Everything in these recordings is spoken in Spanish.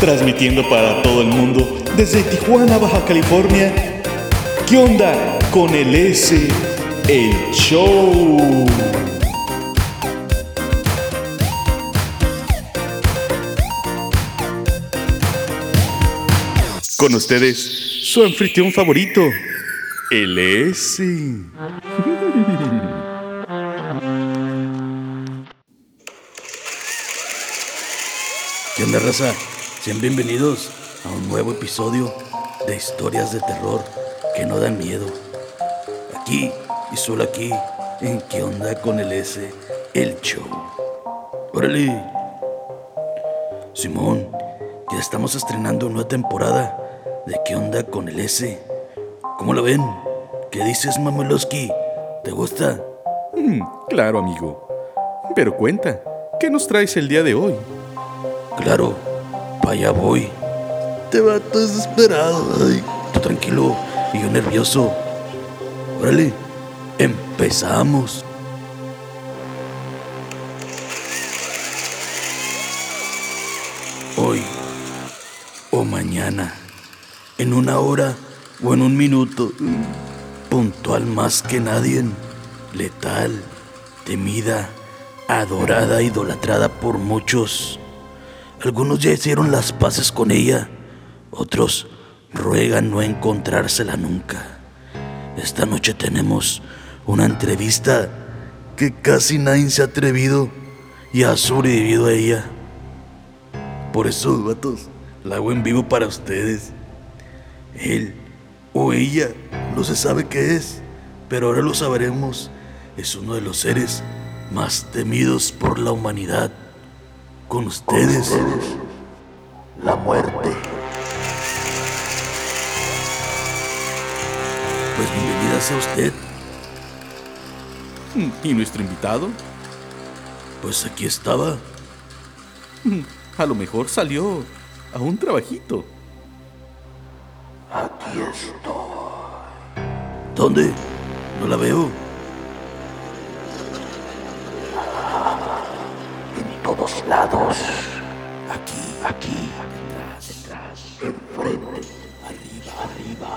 transmitiendo para todo el mundo desde Tijuana, Baja California. ¿Qué onda con el S? El show. Con ustedes, su anfitrión favorito, el S. ¿Qué onda, raza? Sean bienvenidos a un nuevo episodio de historias de terror que no dan miedo. Aquí y solo aquí en ¿Qué onda con el S? El show. ¡Órale! Simón, ya estamos estrenando una temporada de ¿Qué onda con el S? ¿Cómo lo ven? ¿Qué dices, Mamoloski? ¿Te gusta? Mm, claro, amigo. Pero cuenta, ¿qué nos traes el día de hoy? Claro, allá voy. Te va desesperado. Tú tranquilo y yo nervioso. Órale, empezamos. Hoy o mañana, en una hora o en un minuto, puntual más que nadie, letal, temida, adorada, idolatrada por muchos. Algunos ya hicieron las paces con ella, otros ruegan no encontrársela nunca. Esta noche tenemos una entrevista que casi nadie se ha atrevido y ha sobrevivido a ella. Por eso, vatos, la hago en vivo para ustedes. Él o ella no se sabe qué es, pero ahora lo sabremos. Es uno de los seres más temidos por la humanidad. Con ustedes, la muerte. Pues bienvenida sea usted. Mm, ¿Y nuestro invitado? Pues aquí estaba. Mm, A lo mejor salió a un trabajito. Aquí estoy. ¿Dónde? No la veo. Lados. Aquí, aquí. Detrás, detrás. Enfrente. Arriba, arriba.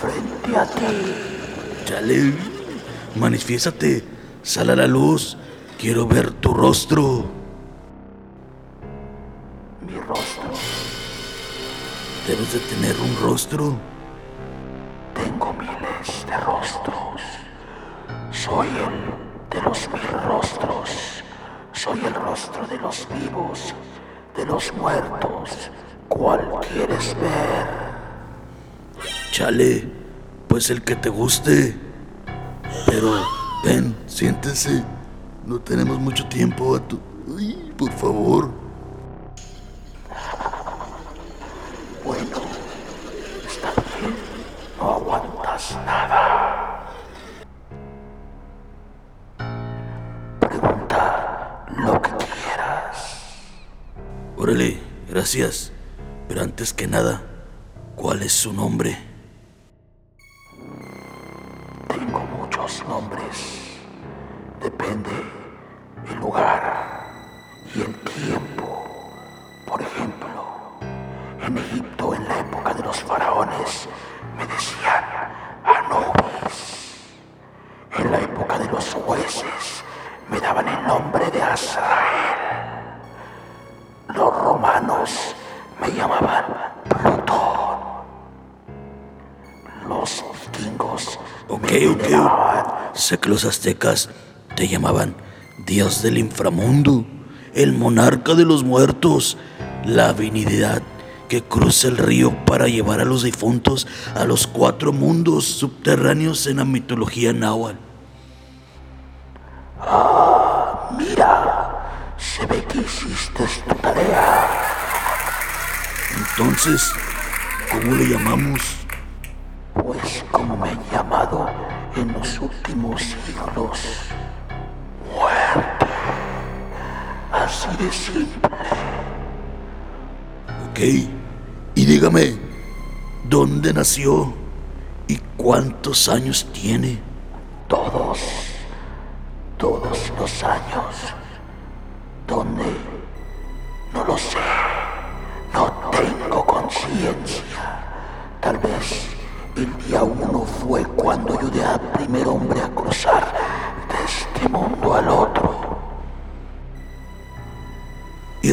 Frente a ti. Chale. Manifiéstate. Sal a la luz. Quiero ver tu rostro. Mi rostro. Debes de tener un rostro. De los vivos, de los muertos. ¿Cuál quieres ver? Chale, pues el que te guste. Pero ven, siéntese. No tenemos mucho tiempo a tu... Por favor. Bueno, está bien. No aguantas nada. Gracias. Pero antes que nada, ¿cuál es su nombre? Tengo muchos nombres. Depende el lugar y el tiempo. Por ejemplo, en Egipto, en la época de los faraones, me decían Sé que los aztecas te llamaban Dios del inframundo, el monarca de los muertos, la divinidad que cruza el río para llevar a los difuntos a los cuatro mundos subterráneos en la mitología náhuatl. Ah, mira, se ve que hiciste tu tarea. Entonces, ¿cómo le llamamos? Pues como me han llamado en los últimos siglos. Muerte. Así de simple. Ok. Y dígame, ¿dónde nació y cuántos años tiene? Todos. Todos los años.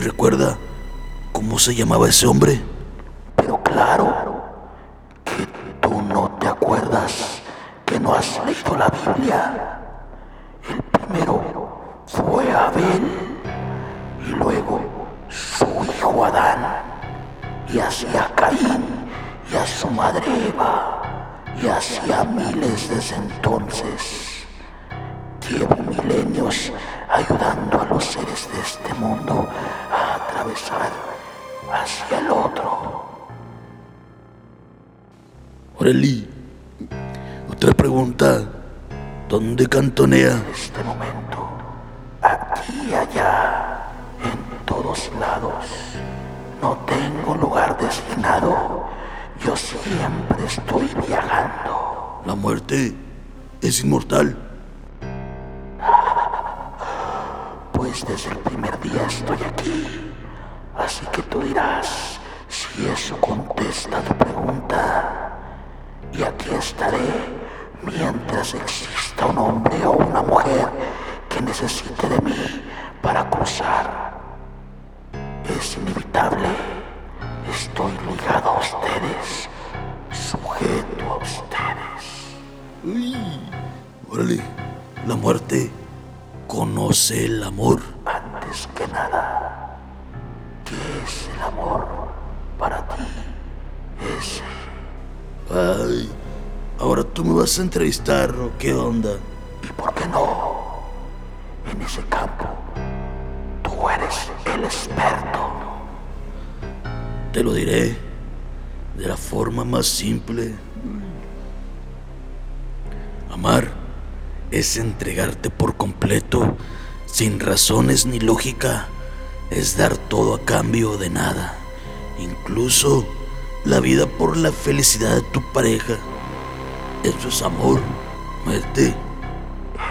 Recuerda cómo se llamaba ese hombre? Pero claro, que tú no te acuerdas que no has leído la Biblia. El primero fue Abel y luego su hijo Adán y hacia Caín y a su madre Eva y hacia miles desde entonces. Llevo milenios ayudando a los seres de este mundo atravesar hacia el otro. Oreli, otra pregunta. ¿Dónde cantonea? En este momento, aquí y allá, en todos lados. No tengo lugar designado. Yo siempre estoy viajando. La muerte es inmortal. Pues desde el primer día estoy aquí. Así que tú dirás si eso contesta tu pregunta. Y aquí estaré mientras exista un hombre o una mujer que necesite de mí para cruzar. Es inevitable. Estoy ligado a ustedes, sujeto a ustedes. Uy, órale, la muerte conoce el amor. Antes que nada, ¿qué es el amor para ti? Ese. Ay, ahora tú me vas a entrevistar, ¿o qué onda? ¿Y por qué no? En ese campo, tú eres el experto. Te lo diré de la forma más simple. Amar es entregarte por completo, sin razones ni lógica. Es dar todo a cambio de nada, incluso la vida por la felicidad de tu pareja. Eso es amor, muerte.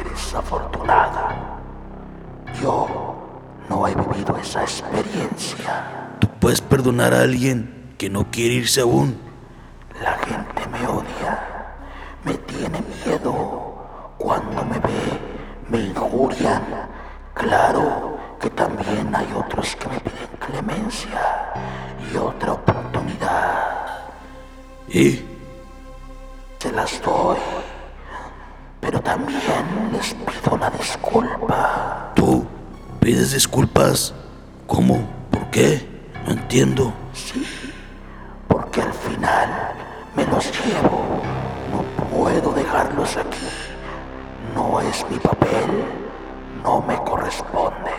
Eres afortunada. Yo no he vivido esa experiencia. Tú puedes perdonar a alguien que no quiere irse aún. La gente me odia, me tiene miedo. Cuando me ve, me injurian. Claro que también hay otros que me piden clemencia y otra oportunidad. ¿Y? Se las doy. Pero también les pido una disculpa. ¿Tú pides disculpas? ¿Cómo? ¿Por qué? No entiendo. Sí, porque al final me los llevo. No puedo dejarlos aquí. No es mi papel. No me corresponde.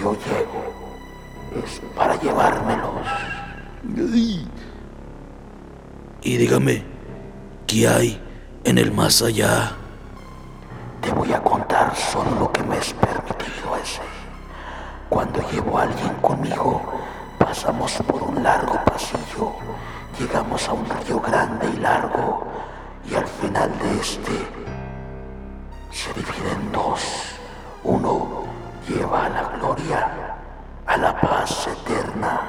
Yo llego es para llevármelos. Y dígame, ¿qué hay en el más allá? Te voy a contar solo lo que me es permitido ese. Cuando llevo a alguien conmigo, pasamos por un largo pasillo, llegamos a un río grande y largo, y al final de este se divide en dos. Uno lleva a la gloria, a la paz eterna,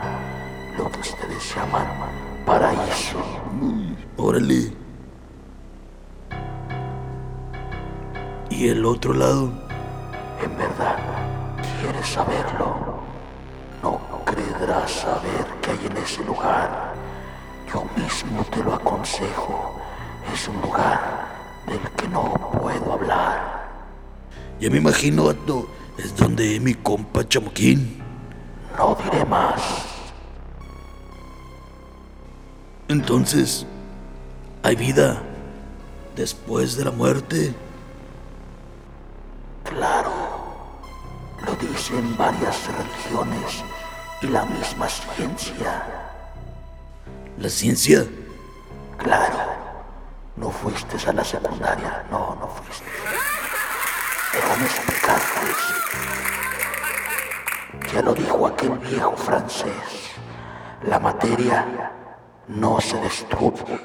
lo que ustedes llaman paraíso. Órale. ¿Y el otro lado? En verdad, ¿quieres saberlo? No creerás saber qué hay en ese lugar. Yo mismo te lo aconsejo. Es un lugar del que no puedo hablar. Ya me imagino, vato, es donde mi compa Chamoquín. No diré más. Entonces, ¿hay vida después de la muerte? Claro, lo dicen varias religiones y la misma ciencia. ¿La ciencia? Claro, no fuiste a la secundaria, no, no fuiste. Déjame explicarte. Ya lo dijo aquel viejo francés. La materia no se destruye,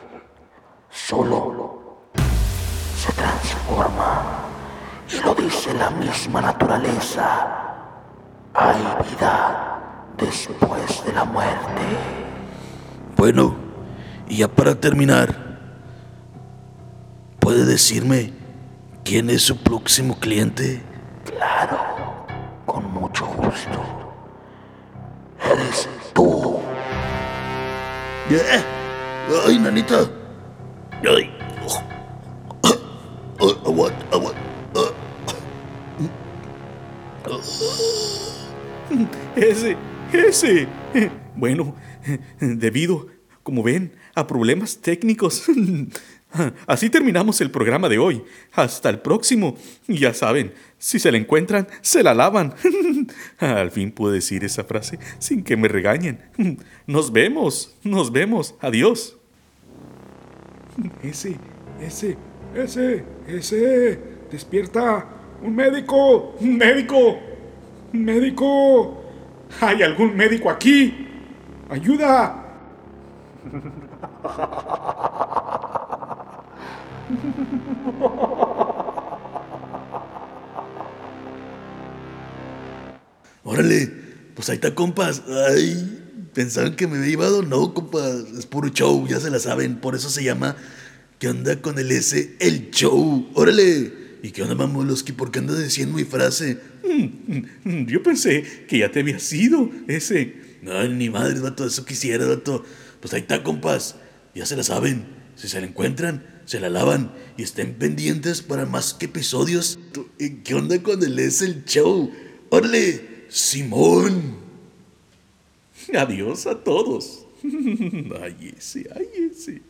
solo se transforma. Y lo dice la misma naturaleza. Hay vida después de la muerte. Bueno, y ya para terminar, ¿puede decirme quién es su próximo cliente? Claro, con mucho gusto. Eres tú. Eh, ¡Ay, nanita! ¡Ay! Oh, aguanta, aguanta. Ese, ese. Bueno, debido, como ven, a problemas técnicos. Así terminamos el programa de hoy. Hasta el próximo. Ya saben, si se la encuentran, se la lavan. Al fin pude decir esa frase sin que me regañen. Nos vemos, nos vemos. Adiós. Ese, ese, ese, ese. Despierta. Un médico. Un médico. Un médico. ¿Hay algún médico aquí? ¡Ayuda! Órale, pues ahí está, compas. Ay, pensaban que me había llevado. No, compas, es puro show, ya se la saben. Por eso se llama ¿Qué onda con el S? El show. Órale. ¿Y qué onda, Mamoloski? ¿Por qué andas diciendo mi frase? Mm, Yo pensé que ya te había sido ese. No, ni madre, vato, eso quisiera, vato. Pues ahí está, compas. Ya se la saben. Si se la encuentran, se la lavan. Y estén pendientes para más episodios. ¿Y ¿Qué onda con el S? El show? Órale, Simón. Adiós a todos. Ay, ese, ay, ese.